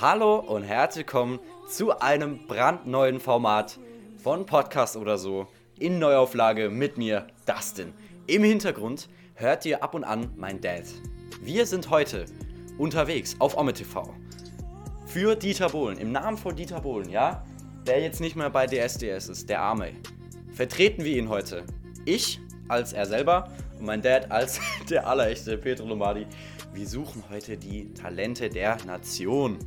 Hallo und herzlich willkommen zu einem brandneuen Format von Podcast oder so in Neuauflage mit mir, Dustin. Im Hintergrund hört ihr ab und an mein Dad. Wir sind heute unterwegs auf Ome TV für Dieter Bohlen, im Namen von Dieter Bohlen, ja, der jetzt nicht mehr bei DSDS ist, der Arme. Vertreten wir ihn heute. Ich als er selber und mein Dad als der allerechte Petro Lombardi. Wir suchen heute die Talente der Nation.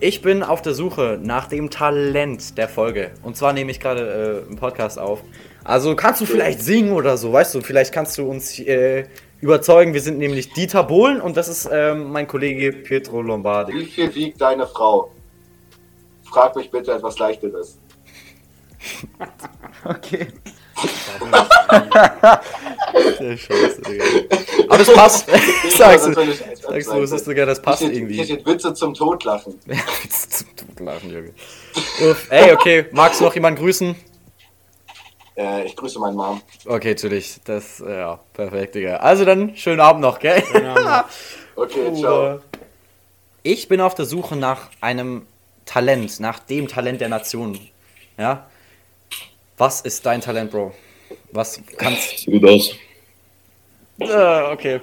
Ich bin auf der Suche nach dem Talent der Folge. Und zwar nehme ich gerade äh, einen Podcast auf. Also kannst du vielleicht singen oder so, weißt du? Vielleicht kannst du uns äh, überzeugen. Wir sind nämlich Dieter Bohlen und das ist ähm, mein Kollege Pietro Lombardi. Wie viel wiegt deine Frau? Frag mich bitte etwas Leichteres. Okay. Der Scheiße, Digga. Aber das passt. Sagst du, sagst du, es ist sogar, das passt irgendwie. Hier steht Witze zum Totlachen. Ja, jetzt zum Totlachen, Junge. Uff. Ey, okay, magst du noch jemanden grüßen? Äh, ich grüße meinen Mom. Okay, natürlich. Das, äh, ja, perfekt, Digga. Also dann, schönen Abend noch, gell? Okay, ciao. Ich bin auf der Suche nach einem Talent, nach dem Talent der Nation. Ja? Was ist dein Talent, Bro? Was kannst Sieht gut aus. Äh, okay.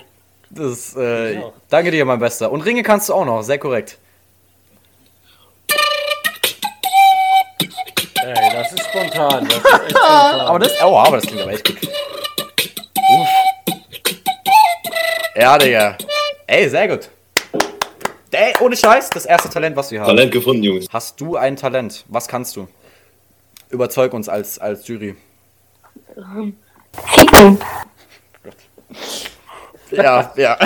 Das, äh, danke dir, mein Bester. Und Ringe kannst du auch noch, sehr korrekt. Ey, das ist spontan. Das ist echt spontan. Aber das, oh, aber das klingt aber echt gut. Uff. Ja, Digga. Ey, sehr gut. Ey, ohne Scheiß, das erste Talent, was wir haben. Talent gefunden, Jungs. Hast du ein Talent? Was kannst du? Überzeug uns als, als Jury. Ja, ja.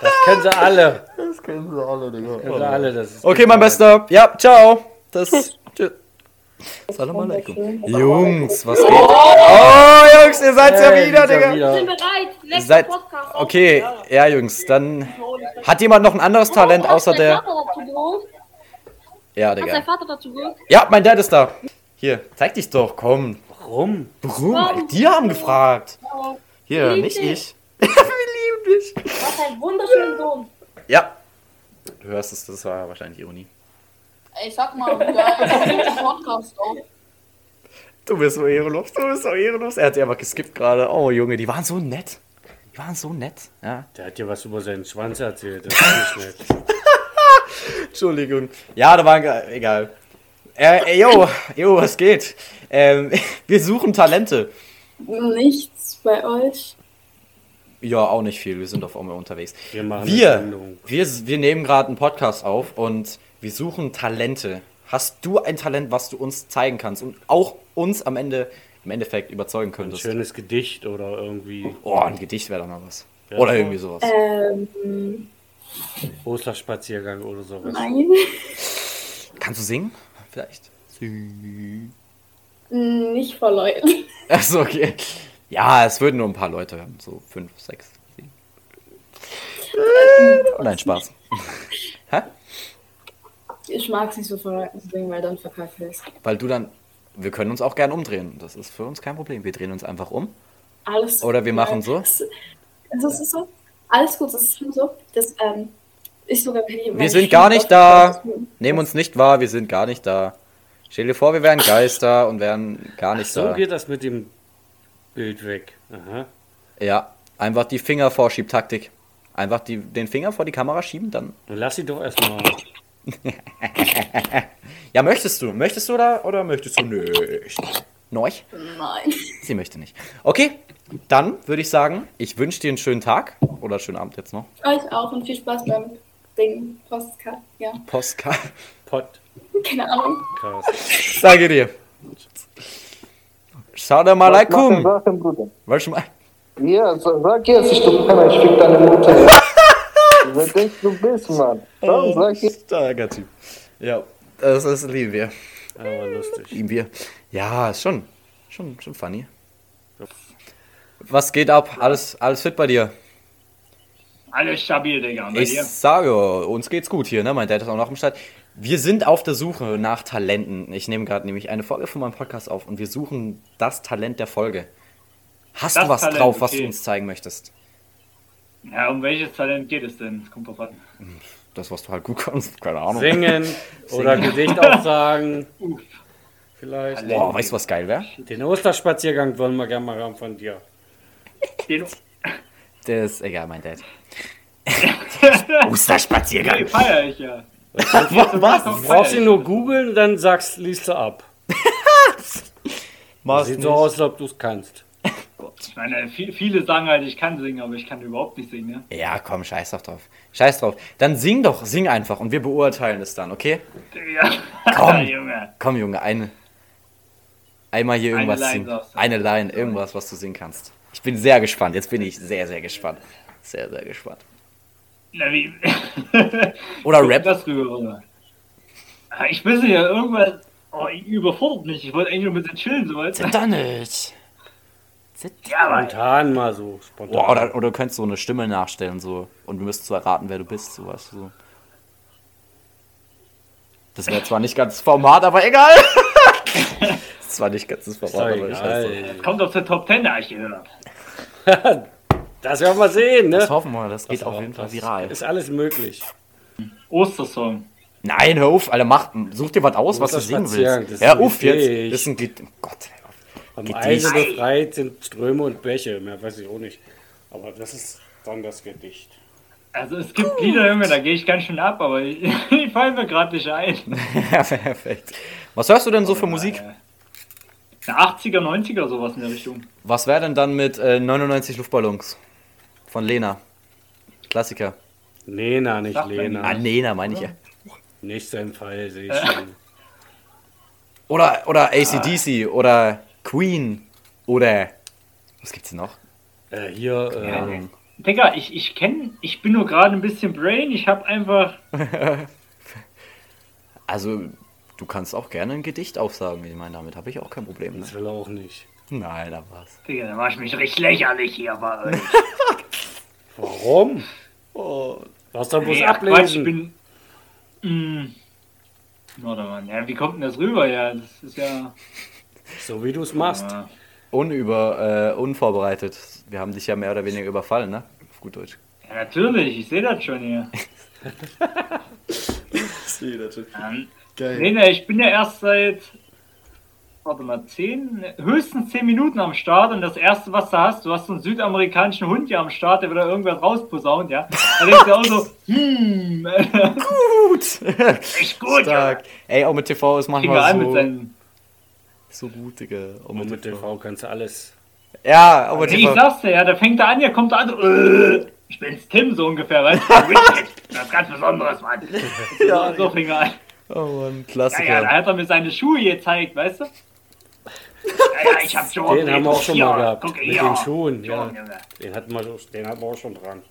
Das können sie alle. Das kennen sie alle, Digga. Können sie alle. Das ist Okay, mein Bester. Ja, ciao. Das. Tschüss. Salam alaikum. Jungs, was geht? Oh, Jungs, ihr seid ja Hey, wieder, ist er Digga. wieder. bin bereit. Nächster Seid. Podcast. Okay, ja, Jungs, dann. Hat jemand noch ein anderes Talent außer der. Vater dazu gewusst? Ja, Hat dein Digga. Vater dazu gewusst? Ja, mein Dad ist da. Hier, zeig dich doch, komm. Warum? Warum? Die haben gefragt. Hier, Lieb nicht dich. ich. Wir lieben dich. Was ein wunderschöner Sohn. Ja. Du hörst es, das war wahrscheinlich Ironie. Ey, sag mal, Bruder, ich Podcast auf. Du bist so ehrenlos, du bist so ehrenlos. Er hat sie einfach geskippt gerade. Oh, Junge, die waren so nett. Die waren so nett. Ja. Der hat dir was über seinen Schwanz erzählt. Das ist nicht nett. Entschuldigung. Ja, da war ge- egal. Äh, ey, yo, yo, was geht? Ähm, wir suchen Talente. Nichts bei euch. Ja, auch nicht viel. Wir sind auf einmal unterwegs. Wir machen eine Wir, Sendung. wir, wir nehmen gerade einen Podcast auf und wir suchen Talente. Hast du ein Talent, was du uns zeigen kannst und auch uns am Ende im Endeffekt überzeugen Ein könntest? schönes Gedicht oder irgendwie Oh, ein Gedicht wäre doch mal was. Ja. Oder irgendwie sowas. Ähm, Osterspaziergang oder sowas. nein. Kannst du singen? Vielleicht. Sing. Nicht vor Leuten. Achso, okay. Ja, es würden nur ein paar Leute hören. So fünf, sechs, sieben. Nein, Spaß. Hä? Ich mag es nicht so vor Leuten zu singen, weil dann verkackt es. Weil du dann. Wir können uns auch gern umdrehen. Das ist für uns kein Problem. Wir drehen uns einfach um. Alles Oder wir machen so. Es ist so. Alles gut, es ist nur so. Das, ähm, ich sogar Wir sind gar nicht da. Nehmen uns nicht wahr, wir sind gar nicht da. Stell dir vor, wir wären Geister und wären gar nicht So da. geht das mit dem Bild weg. Aha. Ja, einfach die Finger vorschiebtaktik. Einfach die, den Finger vor die Kamera schieben, dann. Dann lass sie doch erstmal. Ja, möchtest du? Möchtest du oder, oder möchtest du nicht? Neuch? Nein. Sie möchte nicht. Okay, dann würde ich sagen, ich wünsche dir einen schönen Tag oder schönen Abend jetzt noch. Euch auch und viel Spaß beim Ding. Postkarte. Ja, Postka. Podcast. keine Ahnung. Danke dir. Salam alaikum. Du mal? Ja, sa- sag jetzt, ich du Penner, ich fick deine Mutter. Wer denkst du bist, Mann? Komm, sag jetzt. Starker Typ. Ja, das ist lieben wir. Aber lustig. Lieben wir. Ja, ist schon, schon, schon funny. Was geht ab? Alles, alles fit bei dir? Alles stabil, Digga. Und bei Ich dir? sage, uns geht's gut hier, ne? Mein Dad ist auch noch im Start. Wir sind auf der Suche nach Talenten. Ich nehme gerade nämlich eine Folge von meinem Podcast auf und wir suchen das Talent der Folge. Hast Das du was Talent, drauf, was du okay. uns zeigen möchtest? Ja, um welches Talent geht es denn? Das kommt drauf an. Das, was du halt gut kannst, keine Ahnung. Singen oder Gedicht aufsagen. Vielleicht. Boah, weißt du, was geil wäre? Den Osterspaziergang wollen wir gerne mal haben von dir. Den Der ist egal, mein Dad. nee, Osterspaziergang. feier ich ja. Was? Du brauchst ihn nur googeln und dann sagst, liest du ab. Mach's Sieht nicht. so aus, als ob du es kannst. Ich meine, viel- viele sagen halt, ich kann singen, aber ich kann überhaupt nicht singen. Ne? Ja, komm, scheiß doch drauf. Scheiß drauf. Dann sing doch, sing einfach und wir beurteilen es dann, okay? Ja, Komm. Junge. Komm, Junge, eine. Einmal hier Eine irgendwas Line singen. Eine Line, irgendwas, was du singen kannst. Ich bin sehr gespannt. Jetzt bin ich sehr, sehr gespannt. Sehr, sehr gespannt. Na, wie? Oder Rap. Das rüber? Ah, Ich weiß ja, irgendwas. Oh, ich überfordert mich. Ich wollte eigentlich nur ein bisschen chillen, so weißt du? Nicht. Ja, Spontan mal so. Spontan. Boah, oder, oder du könntest so eine Stimme nachstellen so und wir müssten so erraten, wer du bist, so weißt du so. Das wäre zwar nicht ganz Format, aber egal. das ist zwar nicht ganz das Format, aber ich weiß kommt auf der Top Ten, habe ich gehört. Das werden wir sehen, ne? Das hoffen wir, das geht Das auf jeden Fall das viral. Ist alles möglich. Ostersong. Nein, hör auf, Alter, mach, such dir was aus, was du singen willst. Hör ist auf jetzt. Das ist ein Gedicht. Gott, hör auf. Am Gedicht. Eise befreit sind Ströme und Bäche. Mehr weiß ich auch nicht. Aber das ist dann das Gedicht. Also es gibt Lieder, Junge, da gehe ich ganz schön ab, aber ich, die fallen mir gerade nicht ein. Ja, perfekt. Was hörst du denn so für Musik? Äh, 80er, 90er, sowas in der Richtung. Was wäre denn dann mit äh, 99 Luftballons? Von Lena. Klassiker. Lena, nicht Lena. Ah, Lena meine ich ja. Nicht sein Fall, sehe ich schon. Oder, oder ACDC oder Queen oder. Was gibt's denn noch? Äh, hier, äh, Digga, ich, ich kenne, ich bin nur gerade ein bisschen brain, ich habe einfach, Also, du kannst auch gerne ein Gedicht aufsagen. Ich meine, damit habe ich auch kein Problem. Ne? das will er auch nicht. Nein, da war's. Digga, da mach ich mich richtig lächerlich hier bei euch. Warum? Oh. Lass doch bloß Nee, ach Quatsch, ich ablesen. bin, mh, warte mal, ja, wie kommt denn das rüber? Ja, das ist ja, So wie du es machst. ja. Unüber, äh, unvorbereitet. Wir haben dich ja mehr oder weniger überfallen, ne? Auf gut Deutsch. ja natürlich, ich sehe das schon hier. Ähm, nee, nee, ich bin ja erst seit, warte mal, 10, ne, höchstens 10 Minuten am Start und das erste, was du hast, du hast so einen südamerikanischen Hund hier am Start, der wieder irgendwas rausposaunt, ja. Da denkst du auch so, hm, Gut! echt gut, ja. Stark. Ey, auch mit TV ist manchmal an mit so, seinen, so gut, Digga. Auch Und mit TV kannst du alles. Ja, mit nee, ich TV. sag's dir, ja, da fängt er an, hier kommt er an, so, äh, ich bin's Tim, so ungefähr, weißt du, das ist ganz Besonderes, Mann. Ja, so, so fing er an. Oh Mann, Ja, Klassiker. ja, da hat er mir seine Schuhe gezeigt, weißt du? Ja, ja, ich hab Jordan. Den haben wir auch schon hier, mal gehabt. Guck Mit hier. den Schuhen. Ja. Jordan. Den hatten, wir, den hatten wir auch schon dran.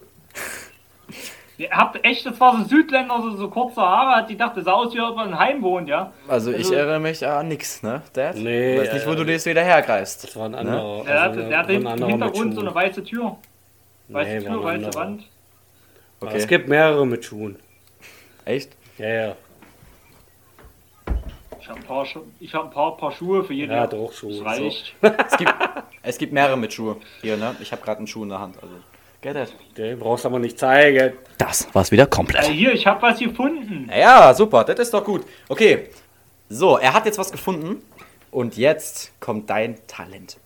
Ihr habt echt, das war so Südländer, so, so kurze Haare, hat die dachte, sah aus, wie ob in Heim wohnt, ja? Also ich Also- erinnere mich an nix, ne, Dad? Nee, Weiß nicht, wo äh, du das wieder hergreifst. Das war ein Ne? anderer. Der also hatte, der hatte im Hintergrund so eine weiße Tür. Weiße Nee, Tür, weiße. Wand. Okay. Es gibt mehrere mit Schuhen. Echt? Ja, ja. Ich habe ein, paar Schu- ich hab ein paar, paar Schuhe für jeden. Ja, doch, Schuhe. Das reicht. Es gibt, es gibt mehrere mit Schuhe. Hier, ne? Ich habe gerade einen Schuh in der Hand. Also, get it. Den brauchst du aber nicht zeigen. Das war's wieder Äh, komplett. hier, ich habe was gefunden. Ja, super, das ist doch gut. Okay, so, er hat jetzt was gefunden. Und jetzt kommt dein Talent.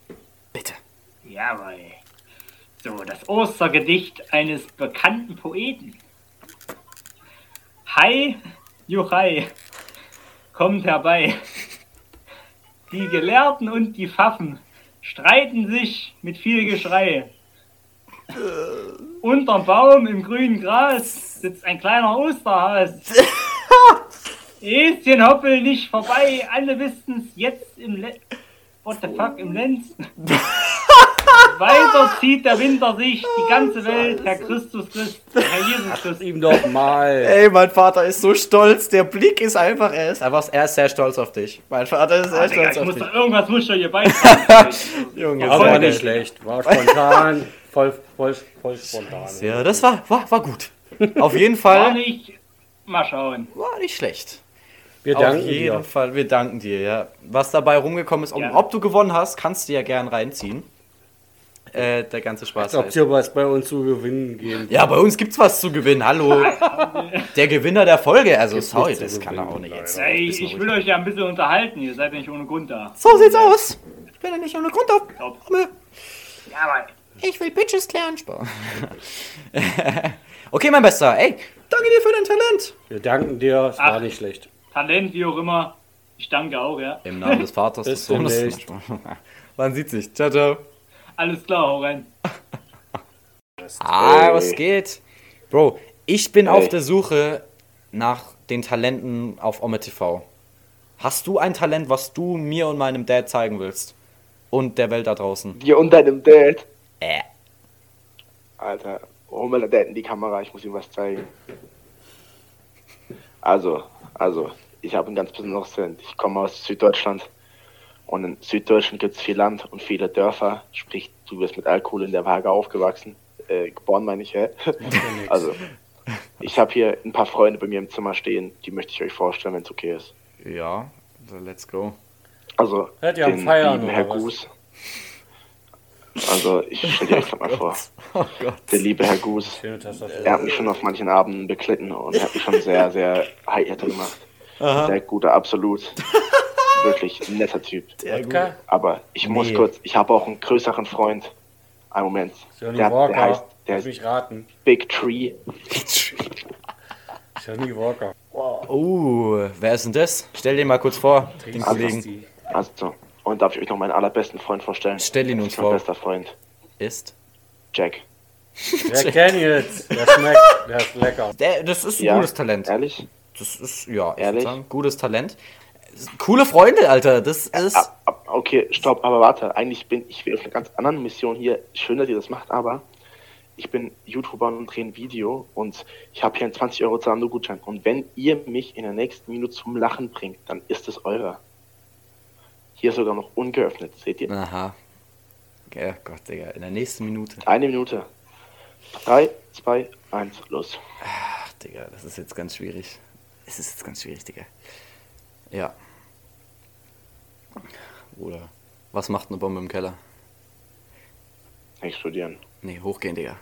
Bitte. Jawohl. So, das Ostergedicht eines bekannten Poeten. Hi, Juchai, kommt herbei. Die Gelehrten und die Pfaffen streiten sich mit viel Geschrei. Unterm Baum im grünen Gras sitzt ein kleiner Osterhas. Häschen hoppel nicht vorbei, alle wissen's jetzt im Le What the fuck, im Lenz. Weiter zieht der Winter sich, die ganze Welt, Herr Christus Christ, Herr Jesus Christus. Ihm doch mal. Ey, mein Vater ist so stolz. Der Blick ist einfach, er ist einfach, er ist sehr stolz auf dich. Mein Vater ist sehr Ah, Digga, stolz ich auf muss dich. da irgendwas muss doch hier beitragen. Junge, war nicht schlecht. War spontan. Voll, voll, voll spontan. Ja, das war, war, war gut. Auf jeden War Fall nicht. Mal schauen. war nicht schlecht. Wir Auf danken jeden dir. Fall, wir danken dir, ja. Was dabei rumgekommen ist, ob, Ja. ob du gewonnen hast, kannst du ja gern reinziehen. Äh, der ganze Spaß. Als ob es hier was bei uns zu gewinnen gehen. Ja, bei uns gibt's was zu gewinnen. Hallo. Der Gewinner der Folge. Also, sorry, nichts zu das kann er auch nicht jetzt. Bisschen ich ruhig. will euch ja ein bisschen unterhalten, ihr seid ja nicht ohne Grund da. So sieht's aus. Ich bin ja nicht ohne Grund auf. Ja, aber Ich will Bitches klären. Spaß. okay, mein Bester. Ey, danke dir für dein Talent. Wir danken dir, es war nicht schlecht. Talent, wie auch immer. Ich danke auch, ja. Im Namen des Vaters, Bis demnächst. Man sieht sich. Ciao, ciao. Alles klar, hau rein. Ah, was geht? Bro, ich bin auf Ey. der Suche nach den Talenten auf Ome TV. Hast du ein Talent, was du mir und meinem Dad zeigen willst? Und der Welt da draußen? Dir und deinem Dad. Äh. Alter, hol mal Dad in die Kamera, ich muss ihm was zeigen. Also, also, ich habe ein ganz besonderes Talent. Ich komme aus Süddeutschland. Und in Süddeutschland gibt es viel Land und viele Dörfer. Sprich, du wirst mit Alkohol in der Waage aufgewachsen. Äh, geboren meine ich, hä? Also, ich habe hier ein paar Freunde bei mir im Zimmer stehen. Die möchte ich euch vorstellen, wenn es okay ist. Ja, so let's go. Also, Hört ihr am den Feiern, lieben Herr? Goose. Also, ich stelle dir euch mal vor. Oh Gott. Der liebe Herr Goose. Tastatur. Er hat mich schon auf manchen Abenden beglitten und er hat mich schon sehr, sehr high gemacht. Sehr guter, absolut. Wirklich ein netter Typ. Aber ich muss Nee. kurz, ich habe auch einen größeren Freund. Einen Moment. Johnny Der, Walker. der heißt, der heißt mich raten. Big Tree. Johnny Walker. Uh, wer ist denn das? Stell den mal kurz vor, den Kollegen. Also, und darf ich euch noch meinen allerbesten Freund vorstellen? Stell ihn uns ist mein vor. bester Freund. Ist? Jack. Jack Daniels. Der schmeckt. Der ist lecker. Der, das ist ein Ja, gutes Talent. Ehrlich? Das ist, ja, ich Ehrlich? sagen, gutes Talent. Coole Freunde, Alter. Das ist. Ah, ah, okay, stopp, aber warte. Eigentlich bin ich auf einer ganz anderen Mission hier. Schön, dass ihr das macht, aber ich bin YouTuber und drehe ein Video und ich habe hier einen 20 Euro Zalando-Gutschein. Und wenn ihr mich in der nächsten Minute zum Lachen bringt, dann ist es eurer. Hier ist sogar noch ungeöffnet, seht ihr? Aha. Ja, Gott, Digga. In der nächsten Minute. Eine Minute. Drei, zwei, eins, los. Ach, Digga, das ist jetzt ganz schwierig. Es ist jetzt ganz schwierig, Digga. Ja. Bruder. Was macht eine Bombe im Keller? Explodieren. Nee, hochgehen, Digga.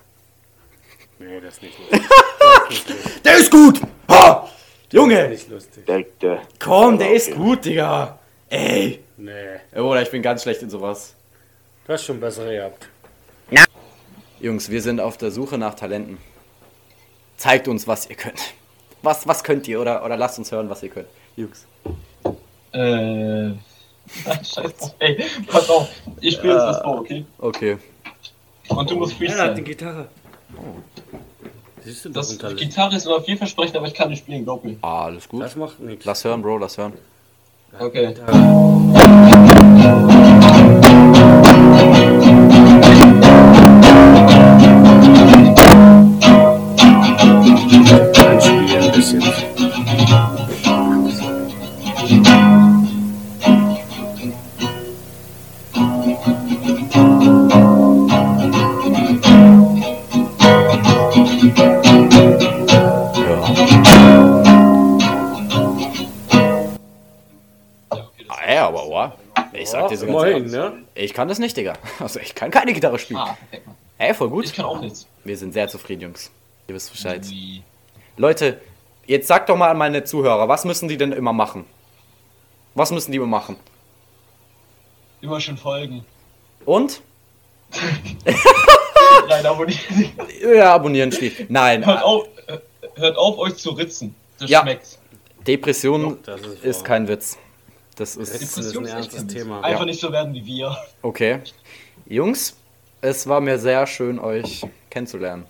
Nee, das ist nicht lustig. Der ist gut! Ha! Junge! Nicht lustig. Der, der, Komm, der ist gut, Digga! Ey! Nee. Bruder, ich bin ganz schlecht in sowas. Du hast schon bessere gehabt. Jungs, wir sind auf der Suche nach Talenten. Zeigt uns, was ihr könnt. Was, was könnt ihr? Oder, oder lasst uns hören, was ihr könnt. Jungs. Äh. Scheiße. Ey, pass auf. Ich spiele jetzt das vor, okay? Okay. Und du musst freestylen. Gitarre. Siehst du Das Talent. Gitarre ist aber vielversprechend, aber ich kann nicht spielen, glaub mir. Ah, alles gut. Das macht nichts. Lass hören, Bro, lass hören. Okay. Anspielen ehrlich. ne? Ich kann das nicht, Digga. Also ich kann keine Gitarre spielen. Ah, perfekt, Mann. Ey, voll gut. Ich kann auch nichts. Wir sind sehr zufrieden, Jungs. Ihr wisst Bescheid. Wie? Leute, jetzt sagt doch mal an meine Zuhörer, was müssen die denn immer machen? Was müssen die immer machen? Immer schön folgen. Und? Nein, abonnieren. Ja, abonnieren steht. Nein, Hört auf, hört auf, euch zu ritzen. Das Ja. schmeckt. Depression Das ist ist kein Witz. Das ist Das ist ein ernstes. Thema. Einfach Ja. nicht so werden wie wir. okay. Jungs, es war mir sehr schön, euch kennenzulernen.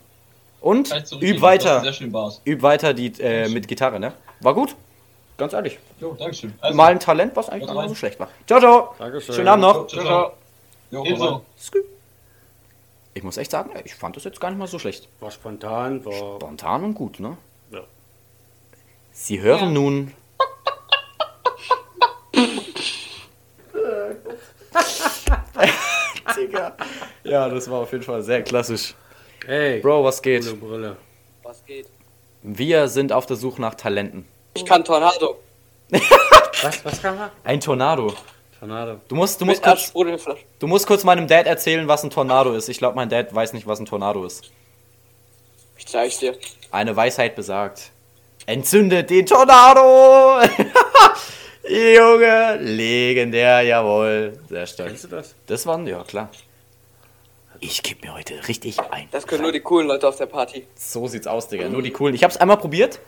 Und zurückgeben. üb weiter. Sehr schön. Üb weiter die äh, mit Gitarre, ne? War gut. Ganz ehrlich. Jo, Dankeschön. Also, Mal ein Talent, was eigentlich gar nicht so schlecht war. Ciao, ciao. Dankeschön. Schönen Abend noch. Ciao, ciao. Jo, Ebenso. Ich muss echt sagen, ich fand das jetzt gar nicht mal so schlecht. War spontan, war. Spontan und gut, ne? Ja. Sie hören nun. Digga. Ja, das war auf jeden Fall sehr klassisch. Hey, Bro, was geht? coole Brille. Was geht? Wir sind auf der Suche nach Talenten. Ich kann Tornado. Was, was kann man? Ein Tornado. Tornado. Du musst, du musst, kurz, du musst kurz meinem Dad erzählen, was ein Tornado ist. Ich glaube, mein Dad weiß nicht, was ein Tornado ist. Ich zeig's dir. Eine Weisheit besagt. Entzündet den Tornado! Junge, legendär, jawohl. Sehr stark. Kennst du das? Das waren, ja klar. Ich geb mir heute richtig ein. Das können nur die coolen Leute auf der Party. So sieht's aus, Digga. Nur die coolen. Ich hab's einmal probiert.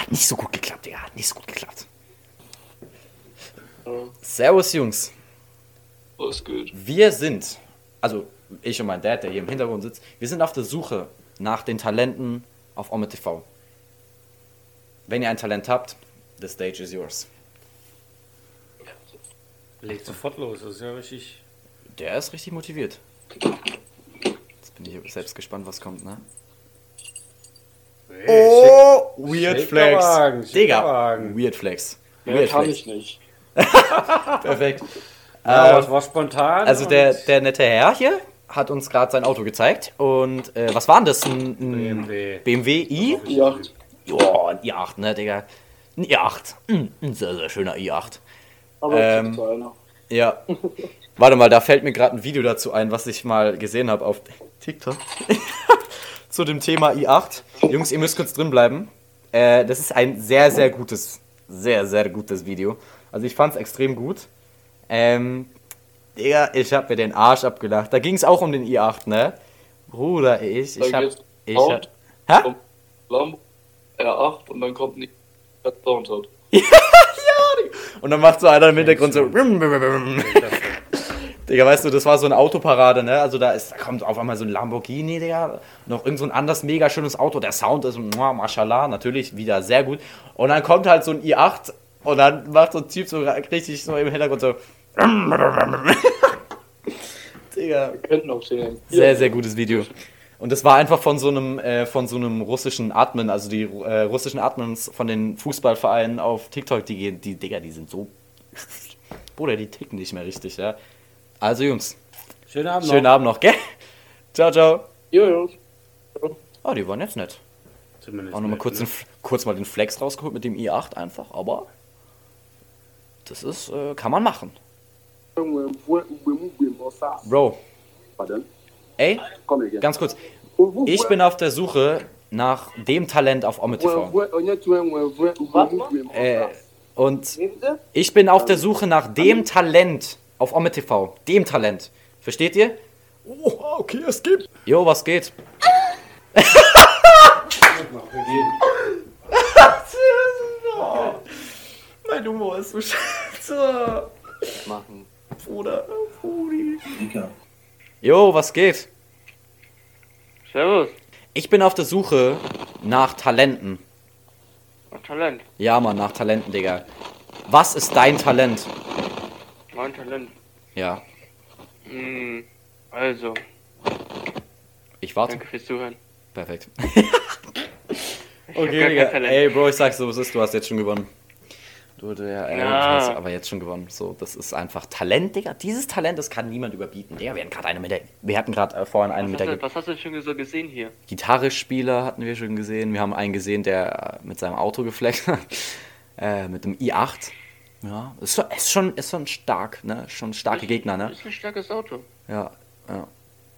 Hat nicht so gut geklappt, Digga. Hat nicht so gut geklappt. Servus, Jungs. Alles gut. Wir sind, also ich und mein Dad, der hier im Hintergrund sitzt, wir sind auf der Suche nach den Talenten auf Ome TV. Wenn ihr ein Talent habt, the stage is yours. Legt sofort los, das ist ja richtig. Der ist richtig motiviert. Jetzt bin ich selbst gespannt, was kommt, ne? Hey, Oh, Weird Flex. Digga. Weird Flex. Ja, Weird kann Flex. ich nicht. Perfekt. Ja, Ähm, das war spontan. Also der, der nette Herr hier hat uns gerade sein Auto gezeigt. Und äh, was war denn das? Ein, ein BMW. BMW i? Ja. Joa, ein i8, ne, Digga? Ein i8. Mm, Ein sehr, sehr schöner i8. Aber Ähm, ähm, einer. Ja. Warte mal, da fällt mir gerade ein Video dazu ein, was ich mal gesehen habe auf TikTok. Zu dem Thema i8. Jungs, ihr müsst kurz drin bleiben. Äh, das ist ein sehr, sehr gutes, sehr, sehr gutes Video. Also ich fand es extrem gut. Ähm, Digga, ich hab mir den Arsch abgelacht. Da ging es auch um den i8, ne? Bruder, ich, ich hab... Ich hab hä? Lambo R8 und dann kommt nicht der Soundtrack. Und dann macht so einer im Hintergrund so... Digga, weißt du, das war so eine Autoparade, ne? Also da, ist, da kommt auf einmal so ein Lamborghini, Digga. Noch irgend so ein anderes mega schönes Auto. Der Sound ist, muah, mashallah, natürlich wieder sehr gut. Und dann kommt halt so ein i8 und dann macht so ein Typ so richtig so im Hintergrund so... Digga, Wir könnten auch sehen. sehr, sehr gutes Video. Und das war einfach von so einem, äh, von so einem russischen Admin, also die äh, russischen Admins von den Fußballvereinen auf TikTok, die gehen, die, Digga, die sind so. Bruder, die ticken nicht mehr richtig, ja. Also Jungs, Schönen Abend schönen noch. Abend noch, gell? Ciao, ciao. Jojo. Oh, die waren jetzt nett. Zumindest Auch nochmal kurz, ne? kurz mal den Flex rausgeholt mit dem i8 einfach, aber das ist, äh, kann man machen. Bro, ey, ganz kurz. Ich bin auf der Suche nach dem Talent auf Ome TV. Äh, und ich bin auf der Suche nach dem Talent auf Ome TV. Dem Talent. Versteht ihr? Oh, okay, es gibt. Jo, was geht? mein Humor ist so scheiße. Machen. Bruder, Brudi. Jo, was geht? Servus. Ich bin auf der Suche nach Talenten. Talent. Ja, Mann, nach Talenten, Digga. Was ist dein Talent? Mein Talent. Ja, Hm, also, ich warte. danke fürs Zuhören. Perfekt. Okay, Digga. Ey, Bro, ich sag's so, was ist, du hast jetzt schon gewonnen. Du, du ja, Ja. hast aber jetzt schon gewonnen. So, das ist einfach Talent, Digga. Dieses Talent, das kann niemand überbieten. Digga, wir hatten gerade eine mit der, wir hatten gerade äh, vorhin einen Was mit der du, was hast du schon so gesehen hier? Gitarrespieler hatten wir schon gesehen. Wir haben einen gesehen, der äh, mit seinem Auto gefleckt hat. äh, mit dem i8. Ja, ist schon, ist schon, ist schon stark, ne? Schon starke Gegner, ne? Das ist ein starkes Auto. Ja, ja.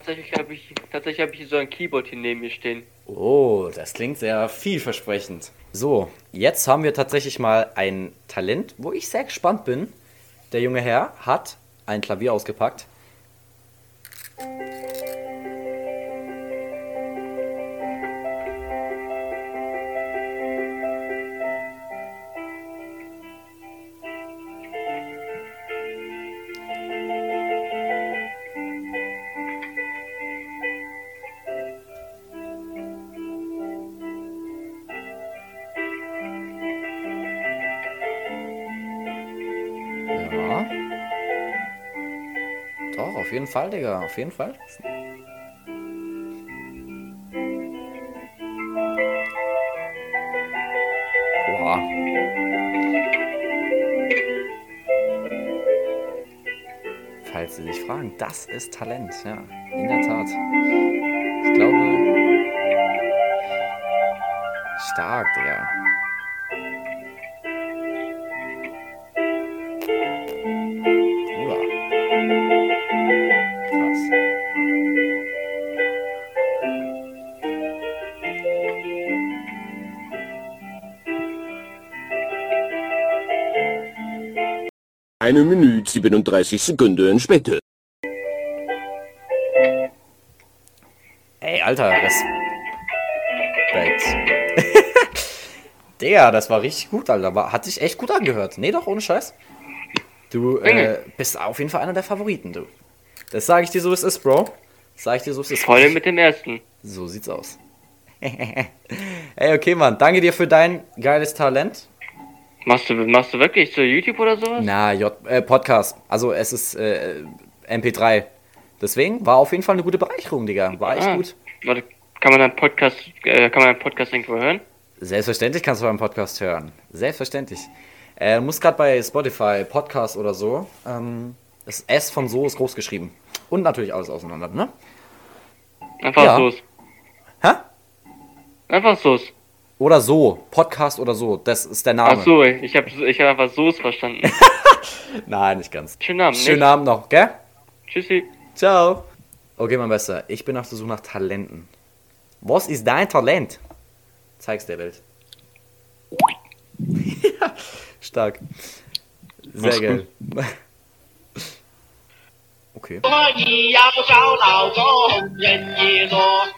Tatsächlich habe ich, tatsächlich habe ich so ein Keyboard hier neben mir stehen. Oh, das klingt sehr vielversprechend. So, jetzt haben wir tatsächlich mal ein Talent, wo ich sehr gespannt bin. Der junge Herr hat ein Klavier ausgepackt. Jeden Fall, Digga, auf jeden Fall. Boah. Falls Sie sich fragen, das ist Talent, ja, in der Tat. Ich glaube. Stark, Digga. Eine Minute 37 Sekunden später. Ey, Alter, Respekt. Digga, das war richtig gut, Alter. War, hat sich echt gut angehört. Nee, doch, ohne Scheiß. Du äh, bist auf jeden Fall einer der Favoriten, du. Das sage ich dir so, wie es ist, Bro. Das sag ich dir so, wie es ist. Voll mit dem ersten. So sieht's aus. Ey, okay, Mann. Danke dir für dein geiles Talent. Machst du, machst du wirklich zu YouTube oder sowas? Na, J äh, Podcast. Also es ist äh, MP3. Deswegen war auf jeden Fall eine gute Bereicherung, Digga. War echt Ah. gut. Warte, kann man deinen Podcast, äh, kann man deinen Podcast irgendwo hören? Selbstverständlich kannst du beim Podcast hören. Selbstverständlich. Äh, du musst gerade bei Spotify, Podcast oder so, ähm, das S von so ist groß geschrieben. Und natürlich alles auseinander, ne? Einfach Ja. so. Hä? Einfach so. Oder so. Podcast oder so. Das ist der Name. Ach so, ich habe ich hab einfach so verstanden. Nein, nicht ganz. Schönen Abend. Schönen nicht? Abend noch, gell? Tschüssi. Ciao. Okay, mein Bester. Ich bin auf der Suche nach Talenten. Was ist dein Talent? Zeig's der Welt. Stark. Sehr Was geil. Gut. Okay.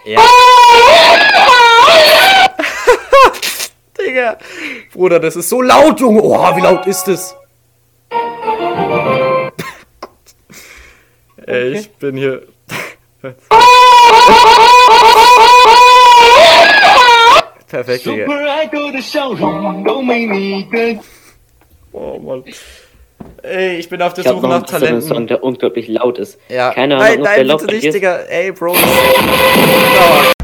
Ja. Digga. Bruder, das ist so laut, Junge. Oha, wie laut ist das? Ey, ich bin hier. Perfekt, Digga. Oh Mann. Ey, ich bin auf der ich Suche nach Talenten. So Song, der unglaublich laut ist. Ja. Keine Ahnung, nein, nein, bitte nicht, Digga. Ey, Bro.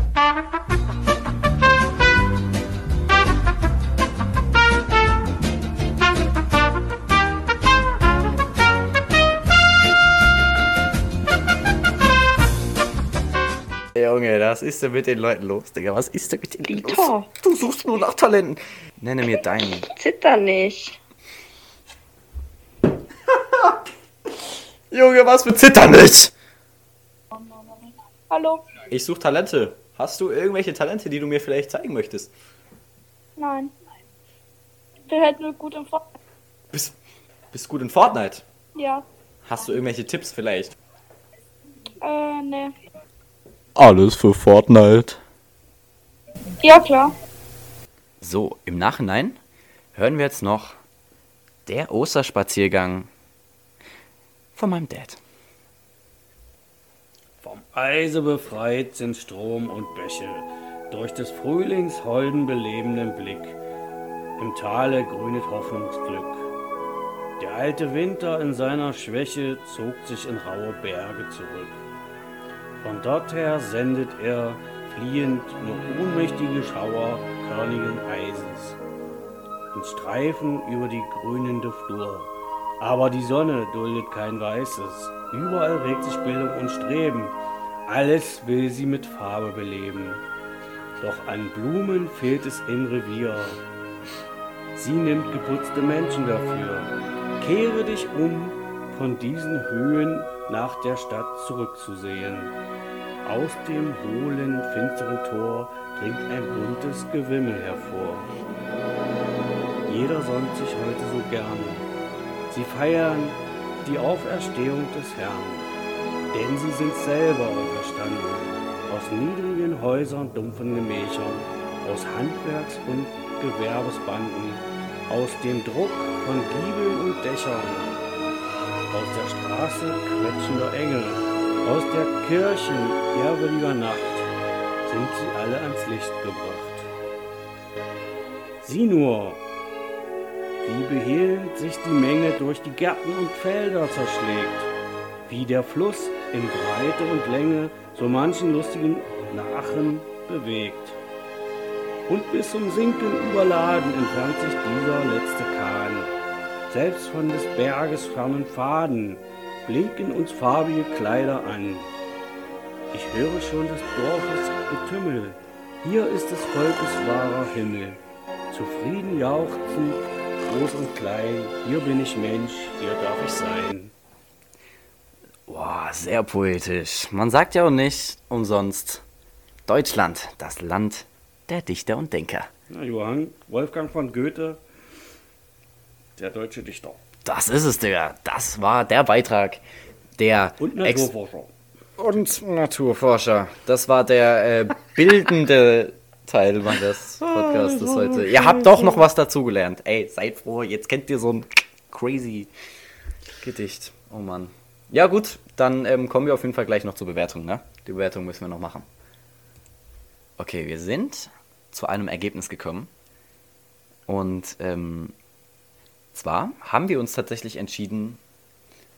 Junge, was ist denn mit den Leuten los, Digga? Was ist denn mit den Leuten los? Du suchst nur nach Talenten. Nenne mir deinen. Zitter nicht. Junge, was für Zittern nicht? Hallo? Ich suche Talente. Hast du irgendwelche Talente, die du mir vielleicht zeigen möchtest? Nein. Ich bin halt nur gut im Fort. Bist, bist gut in Fortnite? Ja. Hast du irgendwelche Tipps vielleicht? Äh, ne. Alles für Fortnite. Ja, klar. So, im Nachhinein hören wir jetzt noch der Osterspaziergang von meinem Dad. Vom Eise befreit sind Strom und Bäche, durch des Frühlings holden belebenden Blick. Im Tale grünet Hoffnungsglück. Der alte Winter in seiner Schwäche zog sich in raue Berge zurück. Von dorther sendet er fliehend nur ohnmächtige Schauer körnigen Eisens. In Streifen über die grünende Flur. Aber die Sonne duldet kein Weißes. Überall regt sich Bildung und Streben. Alles will sie mit Farbe beleben. Doch an Blumen fehlt es im Revier. Sie nimmt geputzte Menschen dafür. Kehre dich um, von diesen Höhen nach der Stadt zurückzusehen. Aus dem hohlen, finsteren Tor dringt ein buntes Gewimmel hervor. Jeder sonnt sich heute so gerne. Sie feiern die Auferstehung des Herrn, denn sie sind selber auferstanden. Aus niedrigen Häusern, dumpfen Gemächern, aus Handwerks- und Gewerbesbanden, aus dem Druck von Giebeln und Dächern, aus der Straße quetschender Engel, aus der Kirchen ehrwürdiger Nacht sind sie alle ans Licht gebracht. Sieh nur, wie behielt sich die Menge durch die Gärten und Felder zerschlägt, wie der Fluss in Breite und Länge so manchen lustigen Nachen bewegt. Und bis zum Sinken überladen entfernt sich dieser letzte. Selbst von des Berges fernen Pfaden blinken uns farbige Kleider an. Ich höre schon des Dorfes Getümmel, hier ist des Volkes wahrer Himmel. Zufrieden jauchzen, groß und klein, hier bin ich Mensch, hier darf ich sein. Boah, sehr poetisch. Man sagt ja auch nicht umsonst Deutschland, das Land der Dichter und Denker. Na, Johann Wolfgang von Goethe, der deutsche Dichter. Das ist es, Digga. Das war der Beitrag der Und Naturforscher. und Naturforscher. Das war der äh, bildende Teil meines Podcastes heute. Ihr habt doch noch was dazugelernt. Ey, seid froh, jetzt kennt ihr so ein crazy Gedicht. Oh Mann. Ja gut, dann ähm, kommen wir auf jeden Fall gleich noch zur Bewertung, ne? Die Bewertung müssen wir noch machen. Okay, wir sind zu einem Ergebnis gekommen. Und ähm, zwar haben wir uns tatsächlich entschieden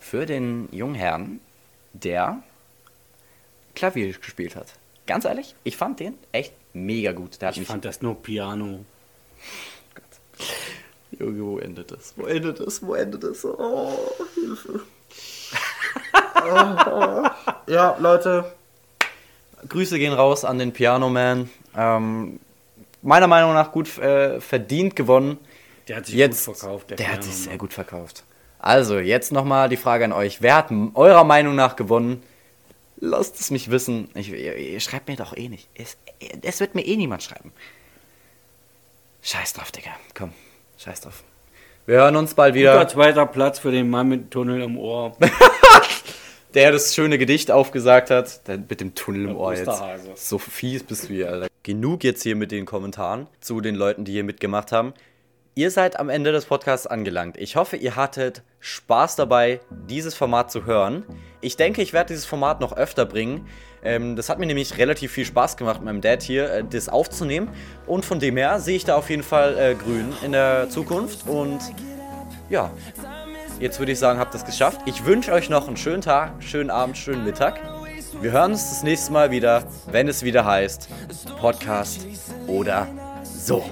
für den jungen Herrn, der Klavier gespielt hat. Ganz ehrlich, ich fand den echt mega gut. Der hat Ich fand das nur Piano. Junge, wo endet das? Wo endet das? Wo endet das? Oh, Hilfe. ja, Leute. Grüße gehen raus an den Piano Man. Ähm, meiner Meinung nach gut äh, verdient gewonnen. Der hat sich jetzt, gut verkauft, der Der, hat sich sehr gut verkauft. Also, jetzt nochmal die Frage an euch. Wer hat eurer Meinung nach gewonnen? Lasst es mich wissen. Ich, ihr, ihr schreibt mir doch eh nicht. Es, es wird mir eh niemand schreiben. Scheiß drauf, Digga. Komm, scheiß drauf. Wir hören uns bald Guter wieder. zweiter Platz für den Mann mit Tunnel im Ohr. Der das schöne Gedicht aufgesagt hat. Der mit dem Tunnel im Der Ohr jetzt. So fies bist du hier, Alter. Genug jetzt hier mit den Kommentaren zu den Leuten, die hier mitgemacht haben. Ihr seid am Ende des Podcasts angelangt. Ich hoffe, ihr hattet Spaß dabei, dieses Format zu hören. Ich denke, ich werde dieses Format noch öfter bringen. Ähm, das hat mir nämlich relativ viel Spaß gemacht, meinem Dad hier äh, das aufzunehmen. Und von dem her sehe ich da auf jeden Fall äh, grün in der Zukunft. Und ja, jetzt würde ich sagen, habt es geschafft. Ich wünsche euch noch einen schönen Tag, schönen Abend, schönen Mittag. Wir hören uns das nächste Mal wieder, wenn es wieder heißt Podcast oder so.